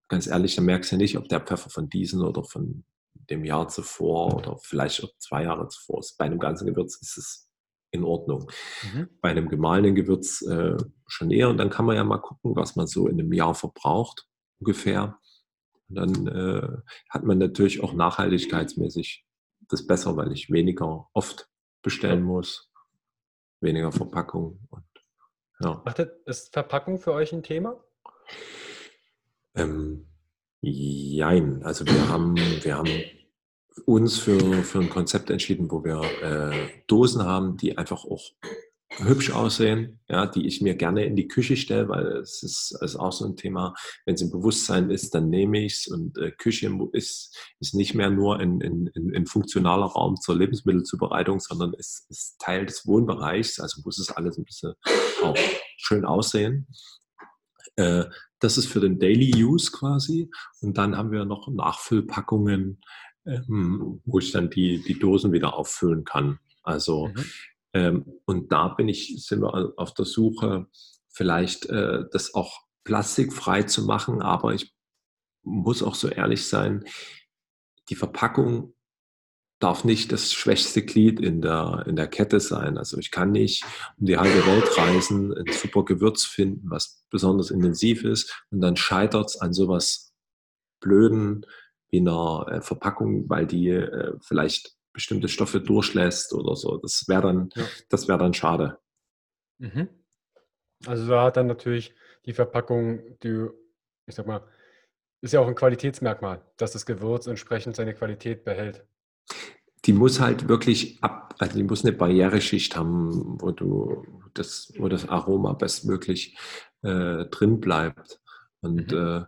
S2: ganz ehrlich, dann merkst du ja nicht, ob der Pfeffer von diesem oder von dem Jahr zuvor oder vielleicht auch zwei Jahre zuvor ist. Bei einem ganzen Gewürz ist es in Ordnung. Mhm. Bei einem gemahlenen Gewürz äh, schon eher und dann kann man ja mal gucken, was man so in einem Jahr verbraucht ungefähr. Und dann äh, hat man natürlich auch nachhaltigkeitsmäßig das besser, weil ich weniger oft bestellen muss, weniger Verpackung. Und,
S1: ja. ist Verpackung für euch ein Thema?
S2: Ähm, jein. Also wir haben, wir haben uns für, für ein Konzept entschieden, wo wir äh, Dosen haben, die einfach auch hübsch aussehen, ja, die ich mir gerne in die Küche stelle, weil es ist, ist auch so ein Thema, wenn es im Bewusstsein ist, dann nehme ich es und äh, Küche ist, ist nicht mehr nur ein, ein, ein, funktionaler Raum zur Lebensmittelzubereitung, sondern es ist Teil des Wohnbereichs, also muss es alles ein bisschen auch schön aussehen. Äh, das ist für den Daily Use quasi und dann haben wir noch Nachfüllpackungen, ähm, wo ich dann die, die Dosen wieder auffüllen kann. Also mhm. Ähm, und da bin ich, sind wir auf der Suche, vielleicht äh, das auch plastikfrei zu machen, aber ich muss auch so ehrlich sein, die Verpackung darf nicht das schwächste Glied in der, in der Kette sein. Also ich kann nicht um die halbe Welt reisen, ein super Gewürz finden, was besonders intensiv ist und dann scheitert es an sowas Blöden wie einer äh, Verpackung, weil die äh, vielleicht bestimmte Stoffe durchlässt oder so. Das wäre dann, ja. das wäre dann schade.
S1: Mhm. Also da hat dann natürlich die Verpackung, die, ich sag mal, ist ja auch ein Qualitätsmerkmal, dass das Gewürz entsprechend seine Qualität behält.
S2: Die muss halt wirklich ab, also die muss eine Barriereschicht haben, wo du das, wo das Aroma bestmöglich äh, drin bleibt. Und mhm. äh,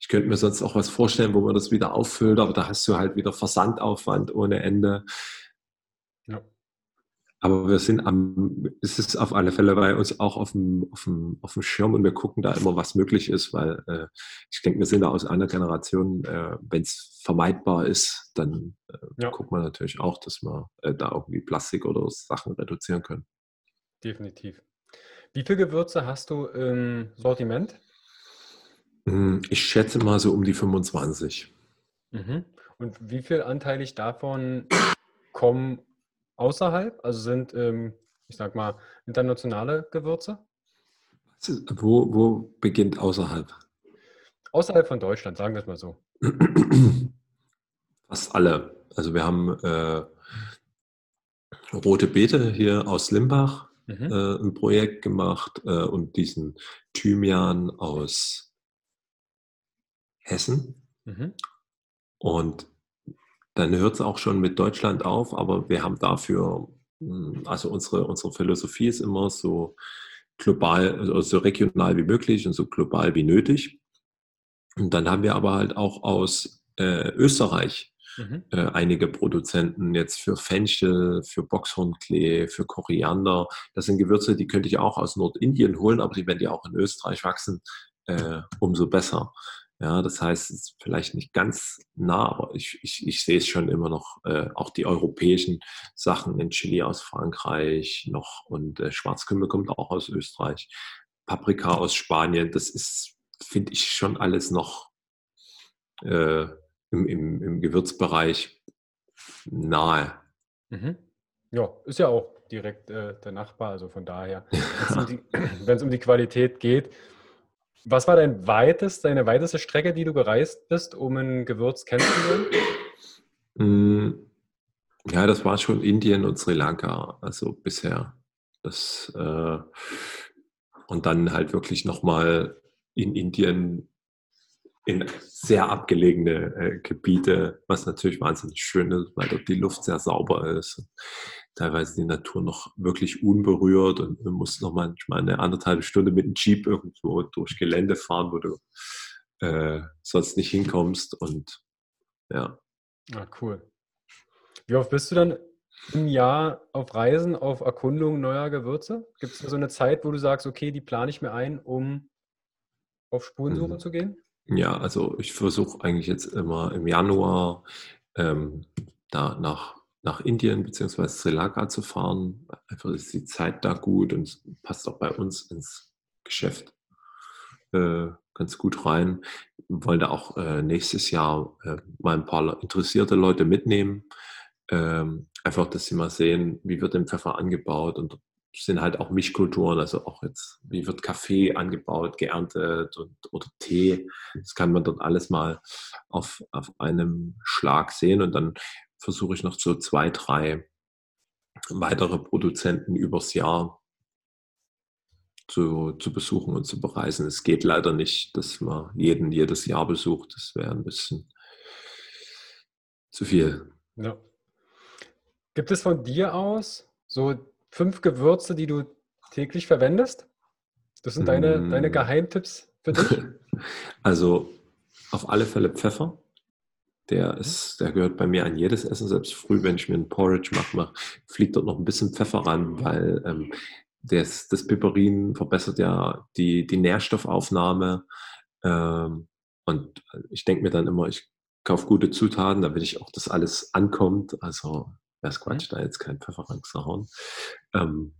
S2: ich könnte mir sonst auch was vorstellen, wo man das wieder auffüllt, aber da hast du halt wieder Versandaufwand ohne Ende. Aber wir sind am, es ist auf alle Fälle bei uns auch auf dem, auf dem, auf dem Schirm und wir gucken da immer, was möglich ist, weil äh, ich denke, wir sind da aus einer Generation, äh, wenn es vermeidbar ist, dann äh, ja. guckt man natürlich auch, dass wir äh, da irgendwie Plastik oder Sachen reduzieren können.
S1: Definitiv. Wie viele Gewürze hast du im Sortiment?
S2: Hm, ich schätze mal so um die 25.
S1: Mhm. Und wie viel anteilig davon kommen außerhalb? Also sind, ähm, ich sag mal, internationale Gewürze?
S2: Wo, wo beginnt außerhalb?
S1: Außerhalb von Deutschland, sagen wir es mal so.
S2: Fast alle. Also wir haben äh, rote Beete hier aus Limbach mhm. äh, ein Projekt gemacht äh, und diesen Thymian aus Hessen. Mhm. Und dann hört es auch schon mit Deutschland auf, aber wir haben dafür, hm, also unsere, unsere Philosophie ist immer so global, also so regional wie möglich und so global wie nötig. Und dann haben wir aber halt auch aus äh, Österreich mhm. äh, einige Produzenten jetzt für Fenchel, für Boxhornklee, für Koriander. Das sind Gewürze, die könnte ich auch aus Nordindien holen, aber die, wenn die auch in Österreich wachsen, äh, umso besser. Ja, das heißt, es ist vielleicht nicht ganz nah, aber ich, ich, ich sehe es schon immer noch, äh, auch die europäischen Sachen in Chili aus Frankreich noch und äh, Schwarzkümmel kommt auch aus Österreich, Paprika aus Spanien, das ist, finde ich, schon alles noch äh, im, im, im Gewürzbereich nahe.
S1: Mhm. Ja, ist ja auch direkt äh, der Nachbar, also von daher, wenn es um, um die Qualität geht, was war dein weitest, deine weiteste Strecke, die du gereist bist, um ein Gewürz kennenzulernen?
S2: Mm, ja, das war schon Indien und Sri Lanka, also bisher. Das, äh, und dann halt wirklich nochmal in Indien in sehr abgelegene äh, Gebiete, was natürlich wahnsinnig schön ist, weil dort die Luft sehr sauber ist teilweise die Natur noch wirklich unberührt und man muss noch manchmal eine anderthalb Stunde mit dem Jeep irgendwo durch Gelände fahren, wo du äh, sonst nicht hinkommst und ja.
S1: Ah, cool. Wie oft bist du dann im Jahr auf Reisen, auf Erkundung neuer Gewürze? Gibt es so eine Zeit, wo du sagst, okay, die plane ich mir ein, um auf Spurensuche mhm. zu gehen?
S2: Ja, also ich versuche eigentlich jetzt immer im Januar ähm, da nach nach Indien bzw. Sri Lanka zu fahren. Einfach ist die Zeit da gut und passt auch bei uns ins Geschäft äh, ganz gut rein. Wir wollen da auch äh, nächstes Jahr äh, mal ein paar interessierte Leute mitnehmen. Ähm, einfach, dass sie mal sehen, wie wird der Pfeffer angebaut und sind halt auch Mischkulturen, also auch jetzt, wie wird Kaffee angebaut, geerntet und, oder Tee. Das kann man dort alles mal auf, auf einem Schlag sehen und dann versuche ich noch so zwei, drei weitere Produzenten übers Jahr zu, zu besuchen und zu bereisen. Es geht leider nicht, dass man jeden jedes Jahr besucht. Das wäre ein bisschen zu viel.
S1: Ja. Gibt es von dir aus so fünf Gewürze, die du täglich verwendest? Das sind deine, mm. deine Geheimtipps für dich?
S2: Also auf alle Fälle Pfeffer. Der, ist, der gehört bei mir an jedes Essen, selbst früh, wenn ich mir ein Porridge mache, fliegt dort noch ein bisschen Pfeffer ran, weil ähm, das, das Piperin verbessert ja die, die Nährstoffaufnahme. Ähm, und ich denke mir dann immer, ich kaufe gute Zutaten, damit ich auch das alles ankommt. Also wäre es Quatsch, mhm. da jetzt keinen Pfeffer ranzuhauen. Ähm,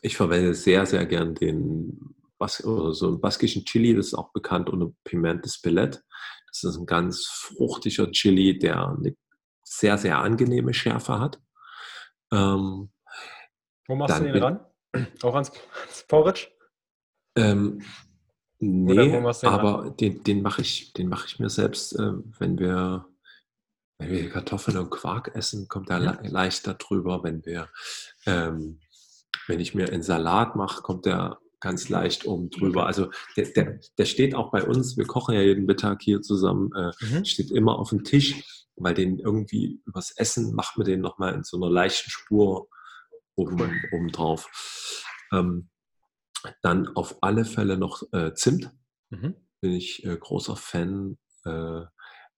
S2: ich verwende sehr, sehr gern den Bas oder so einen baskischen Chili, das ist auch bekannt unter Piment de Spillet. Das ist ein ganz fruchtiger Chili, der eine sehr, sehr angenehme Schärfe hat.
S1: Ähm, Wo machst du den ran? Auch ans, ans Porridge?
S2: Ähm, nee, aber ran? den, den mache ich, mach ich mir selbst, äh, wenn wir wenn wir Kartoffeln und Quark essen, kommt er le leichter drüber. Wenn wir, ähm, wenn ich mir einen Salat mache, kommt er ganz leicht oben drüber. Also der, der, der steht auch bei uns, wir kochen ja jeden Mittag hier zusammen, äh, mhm. steht immer auf dem Tisch, weil den irgendwie übers Essen macht man den nochmal in so einer leichten Spur oben, oben drauf. Ähm, dann auf alle Fälle noch äh, Zimt. Mhm. Bin ich äh, großer Fan. Äh,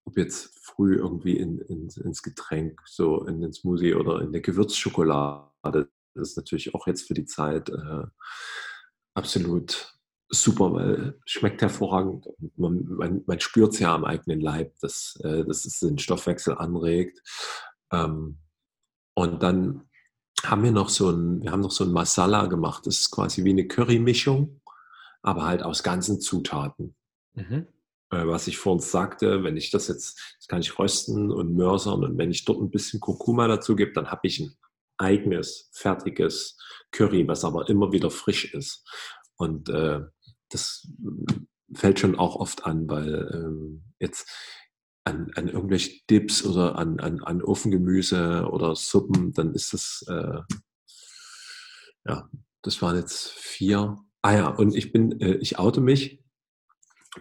S2: ob jetzt früh irgendwie in, in, ins Getränk, so in den Smoothie oder in der Gewürzschokolade Das ist natürlich auch jetzt für die Zeit äh, absolut super, weil es schmeckt hervorragend. Man, man, man spürt es ja am eigenen Leib, dass, äh, dass es den Stoffwechsel anregt. Ähm, und dann haben wir noch so ein, wir haben noch so ein Masala gemacht. Das ist quasi wie eine Curry-Mischung, aber halt aus ganzen Zutaten. Mhm. Äh, was ich vorhin sagte, wenn ich das jetzt, das kann ich rösten und mörsern und wenn ich dort ein bisschen Kurkuma dazu gebe, dann habe ich ein eigenes, fertiges Curry, was aber immer wieder frisch ist. Und äh, das fällt schon auch oft an, weil ähm, jetzt an, an irgendwelche Dips oder an, an, an Ofengemüse oder Suppen, dann ist das, äh, ja, das waren jetzt vier. Ah ja, und ich bin, äh, ich oute mich,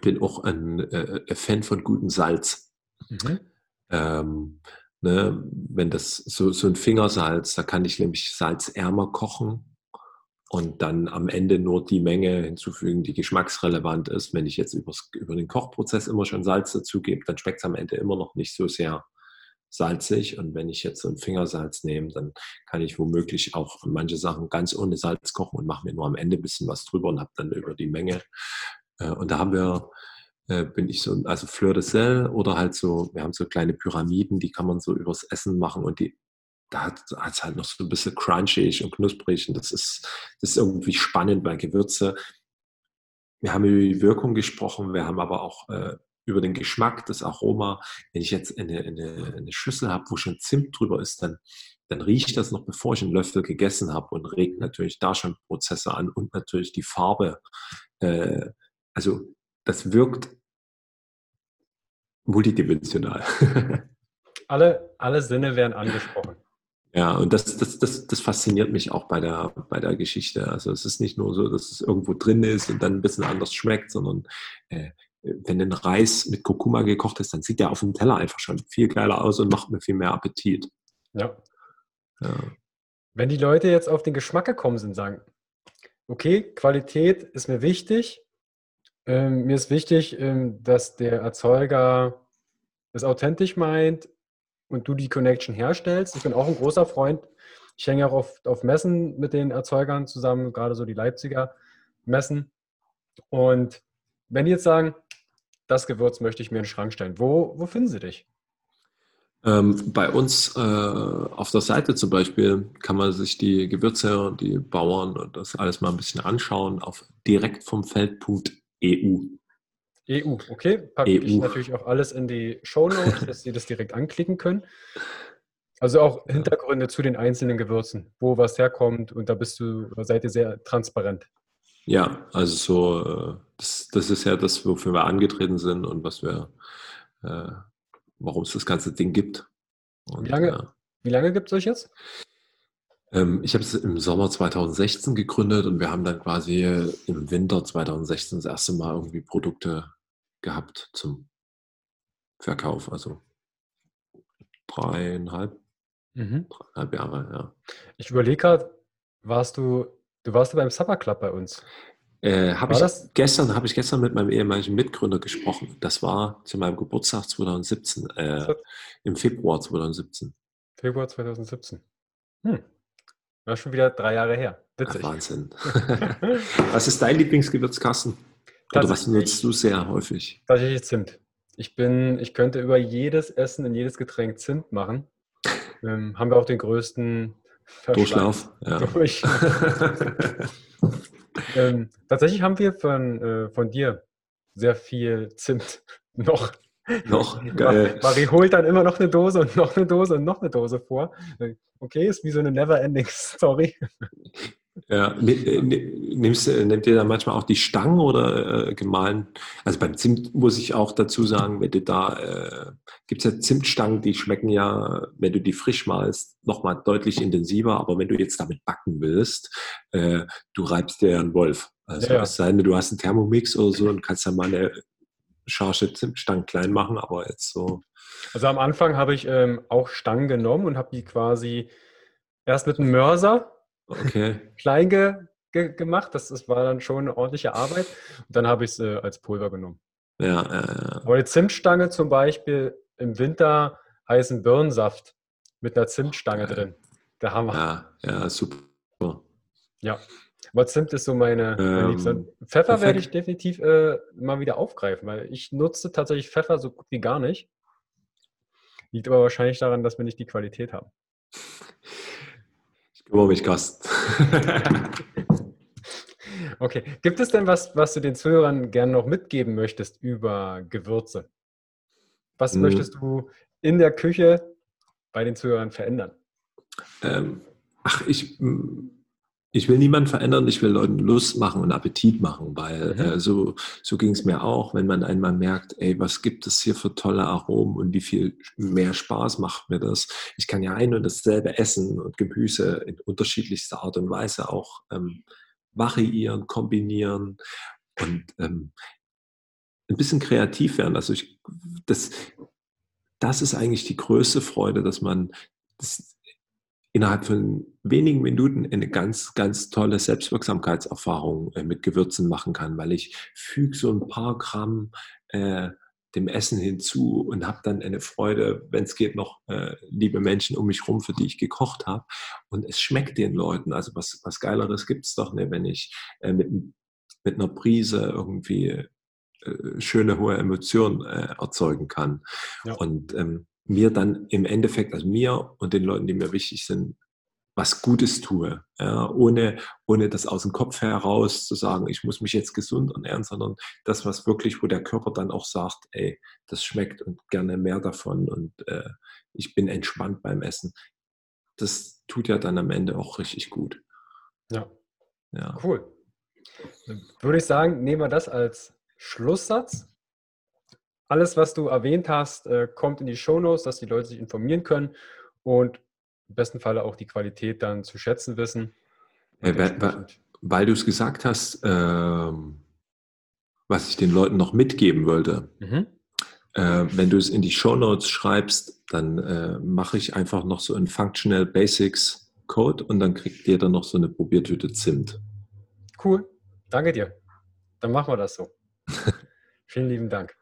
S2: bin auch ein äh, Fan von gutem Salz. Mhm. Ähm, ne, wenn das so, so ein Fingersalz, da kann ich nämlich salzärmer kochen und dann am Ende nur die Menge hinzufügen, die geschmacksrelevant ist. Wenn ich jetzt übers, über den Kochprozess immer schon Salz dazugebe, dann schmeckt es am Ende immer noch nicht so sehr salzig. Und wenn ich jetzt so ein Fingersalz nehme, dann kann ich womöglich auch manche Sachen ganz ohne Salz kochen und mache mir nur am Ende ein bisschen was drüber und habe dann über die Menge. Äh, und da haben wir, äh, bin ich so, also Fleur de Sel oder halt so, wir haben so kleine Pyramiden, die kann man so übers Essen machen und die da hat es halt noch so ein bisschen crunchig und knusprig und das ist, das ist irgendwie spannend bei Gewürze. Wir haben über die Wirkung gesprochen, wir haben aber auch äh, über den Geschmack, das Aroma. Wenn ich jetzt eine, eine, eine Schüssel habe, wo schon Zimt drüber ist, dann, dann riecht das noch, bevor ich einen Löffel gegessen habe und regt natürlich da schon Prozesse an und natürlich die Farbe. Äh, also das wirkt multidimensional.
S1: alle, alle Sinne werden angesprochen.
S2: Ja, und das, das, das, das fasziniert mich auch bei der, bei der Geschichte. Also es ist nicht nur so, dass es irgendwo drin ist und dann ein bisschen anders schmeckt, sondern äh, wenn ein Reis mit Kurkuma gekocht ist, dann sieht der auf dem Teller einfach schon viel geiler aus und macht mir viel mehr Appetit.
S1: Ja. ja. Wenn die Leute jetzt auf den Geschmack gekommen sind, sagen, okay, Qualität ist mir wichtig. Ähm, mir ist wichtig, ähm, dass der Erzeuger es authentisch meint, und du die Connection herstellst. Ich bin auch ein großer Freund. Ich hänge auch auf, auf Messen mit den Erzeugern zusammen, gerade so die Leipziger Messen. Und wenn die jetzt sagen, das Gewürz möchte ich mir in den Schrank stellen, wo, wo finden sie dich?
S2: Ähm, bei uns äh, auf der Seite zum Beispiel kann man sich die Gewürze und die Bauern und das alles mal ein bisschen anschauen auf direktvomfeld.eu.
S1: EU, okay. Packe EU. ich natürlich auch alles in die Show Notes, dass Sie das direkt anklicken können. Also auch Hintergründe zu den einzelnen Gewürzen, wo was herkommt und da bist du, seid ihr sehr transparent.
S2: Ja, also so, äh, das, das ist ja das, wofür wir angetreten sind und was wir, äh, warum es das ganze Ding gibt.
S1: Und, wie lange, äh, wie lange gibt es euch jetzt?
S2: Ähm, ich habe es im Sommer 2016 gegründet und wir haben dann quasi im Winter 2016 das erste Mal irgendwie Produkte gehabt zum Verkauf. Also dreieinhalb, mhm. dreieinhalb Jahre, ja.
S1: Ich überlege gerade, warst du, du warst beim Supper Club bei uns.
S2: Äh, habe ich das? gestern habe ich gestern mit meinem ehemaligen Mitgründer gesprochen. Das war zu meinem Geburtstag 2017, äh, im Februar 2017.
S1: Februar 2017. Hm. War schon wieder drei Jahre her.
S2: Ach, Wahnsinn. was ist dein Lieblingsgewürzkasten? Oder was nutzt du sehr häufig?
S1: Tatsächlich Zimt. Ich bin, ich könnte über jedes Essen in jedes Getränk Zimt machen. Ähm, haben wir auch den größten
S2: Durchlauf. Ja. Durch.
S1: ähm, tatsächlich haben wir von, äh, von dir sehr viel Zimt noch.
S2: Noch, geil.
S1: Marie holt dann immer noch eine Dose und noch eine Dose und noch eine Dose vor. Okay, ist wie so eine never-ending Story.
S2: Ja, nimmst, nehmt ihr da manchmal auch die Stangen oder äh, gemahlen? Also beim Zimt muss ich auch dazu sagen, wenn du da, äh, gibt es ja Zimtstangen, die schmecken ja, wenn du die frisch malst, nochmal deutlich intensiver, aber wenn du jetzt damit backen willst, äh, du reibst dir ja einen Wolf. Also ja, ja. es sei denn, du hast einen Thermomix oder so und kannst dann mal eine Charge Zimtstangen klein machen, aber jetzt so.
S1: Also am Anfang habe ich ähm, auch Stangen genommen und habe die quasi erst mit einem Mörser okay. klein ge, ge, gemacht. Das, das war dann schon eine ordentliche Arbeit. Und dann habe ich es äh, als Pulver genommen.
S2: Ja, ja, ja.
S1: Aber die Zimtstange zum Beispiel im Winter heißen Birnensaft mit einer Zimtstange okay. drin. Der Hammer.
S2: Ja, ja, super.
S1: Ja. Aber Zimt ist so meine, meine Liebste.
S2: Ähm,
S1: Pfeffer werde ich definitiv äh, mal wieder aufgreifen, weil ich nutze tatsächlich Pfeffer so gut wie gar nicht. Liegt aber wahrscheinlich daran, dass wir nicht die Qualität haben.
S2: Ich kümmere mich, Gast.
S1: Okay. Gibt es denn was, was du den Zuhörern gerne noch mitgeben möchtest über Gewürze? Was
S2: Hm.
S1: möchtest du in der Küche bei den Zuhörern verändern?
S2: Ähm, ach, ich, mm, ich will niemanden verändern, ich will Leuten Lust machen und Appetit machen, weil
S1: Mhm.
S2: äh, so, so ging es mir auch, wenn man einmal merkt, ey, was gibt es hier für tolle Aromen und wie viel mehr Spaß macht mir das. Ich kann ja ein und dasselbe Essen und Gemüse in unterschiedlichster Art und Weise auch ähm, variieren, kombinieren und ähm, ein bisschen kreativ werden. Also ich, das, das ist eigentlich die größte Freude, dass man das innerhalb von wenigen Minuten eine ganz, ganz tolle Selbstwirksamkeitserfahrung äh, mit Gewürzen machen kann, weil ich füge so ein paar Gramm äh, dem Essen hinzu und habe dann eine Freude, wenn es geht, noch äh, liebe Menschen um mich rum, für die ich gekocht habe. Und es schmeckt den Leuten. Also was, was Geileres gibt es doch nicht, wenn ich äh, mit, mit einer Prise irgendwie äh, schöne, hohe Emotionen äh, erzeugen kann.
S1: Ja.
S2: Und ähm, mir dann im Endeffekt, also mir und den Leuten, die mir wichtig sind, was Gutes tue, ja, ohne, ohne das aus dem Kopf heraus zu sagen, ich muss mich jetzt gesund ernähren, sondern das, was wirklich, wo der Körper dann auch sagt, ey, das schmeckt und gerne mehr davon und äh, ich bin entspannt beim Essen. Das tut ja dann am Ende auch richtig gut.
S1: Ja,
S2: Ja,
S1: cool. Dann würde ich sagen, nehmen wir das als Schlusssatz. Alles, was du erwähnt hast, äh, kommt in die Shownotes, dass die Leute sich informieren können und im besten Falle auch die Qualität dann zu schätzen wissen.
S2: Äh, wer-
S1: entsprechend-
S2: weil du es gesagt hast, ähm, was ich den Leuten noch mitgeben wollte,
S1: Mhm.
S2: Äh, wenn du es in die Show Notes schreibst, dann äh, mache ich einfach noch so einen Functional Basics Code und dann kriegt jeder noch so eine Probiertüte Zimt.
S1: Cool. Danke dir. Dann machen wir das so. Vielen lieben Dank.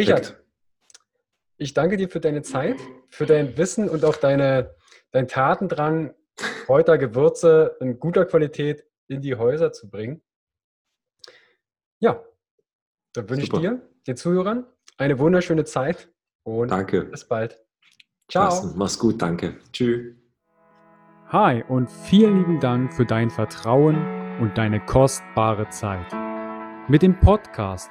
S1: Richard, ich danke dir für deine Zeit, für dein Wissen und auch deine, dein Tatendrang, Kräuter, Gewürze in guter Qualität in die Häuser zu bringen. Ja, dann wünsche ich
S2: Super.
S1: dir, den Zuhörern, eine wunderschöne Zeit und
S2: Danke.
S1: bis bald. Ciao.
S2: Carsten, Mach's gut, danke. Tschüss.
S1: Hi und vielen lieben Dank für dein Vertrauen und deine kostbare Zeit. Mit dem Podcast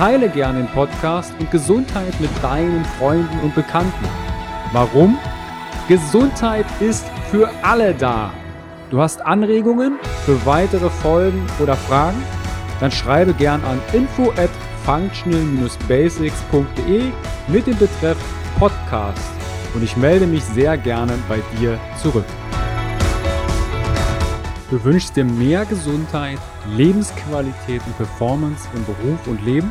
S1: Teile gern den Podcast und Gesundheit mit deinen Freunden und Bekannten. Warum? Gesundheit ist für alle da. Du hast Anregungen für weitere Folgen oder Fragen? Dann schreibe gern an info at functional-basics.de mit dem Betreff Podcast und ich melde mich sehr gerne bei dir zurück. Du wünschst dir mehr Gesundheit, Lebensqualität und Performance im Beruf und Leben?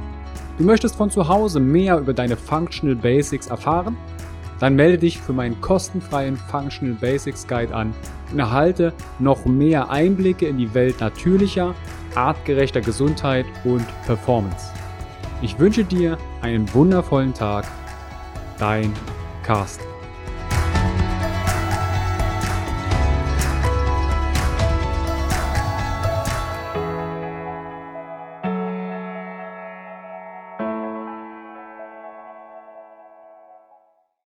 S1: Du möchtest von zu Hause mehr über deine Functional Basics erfahren? Dann melde dich für meinen kostenfreien Functional Basics Guide an und erhalte noch mehr Einblicke in die Welt natürlicher, artgerechter Gesundheit und Performance. Ich wünsche dir einen wundervollen Tag. Dein Carsten.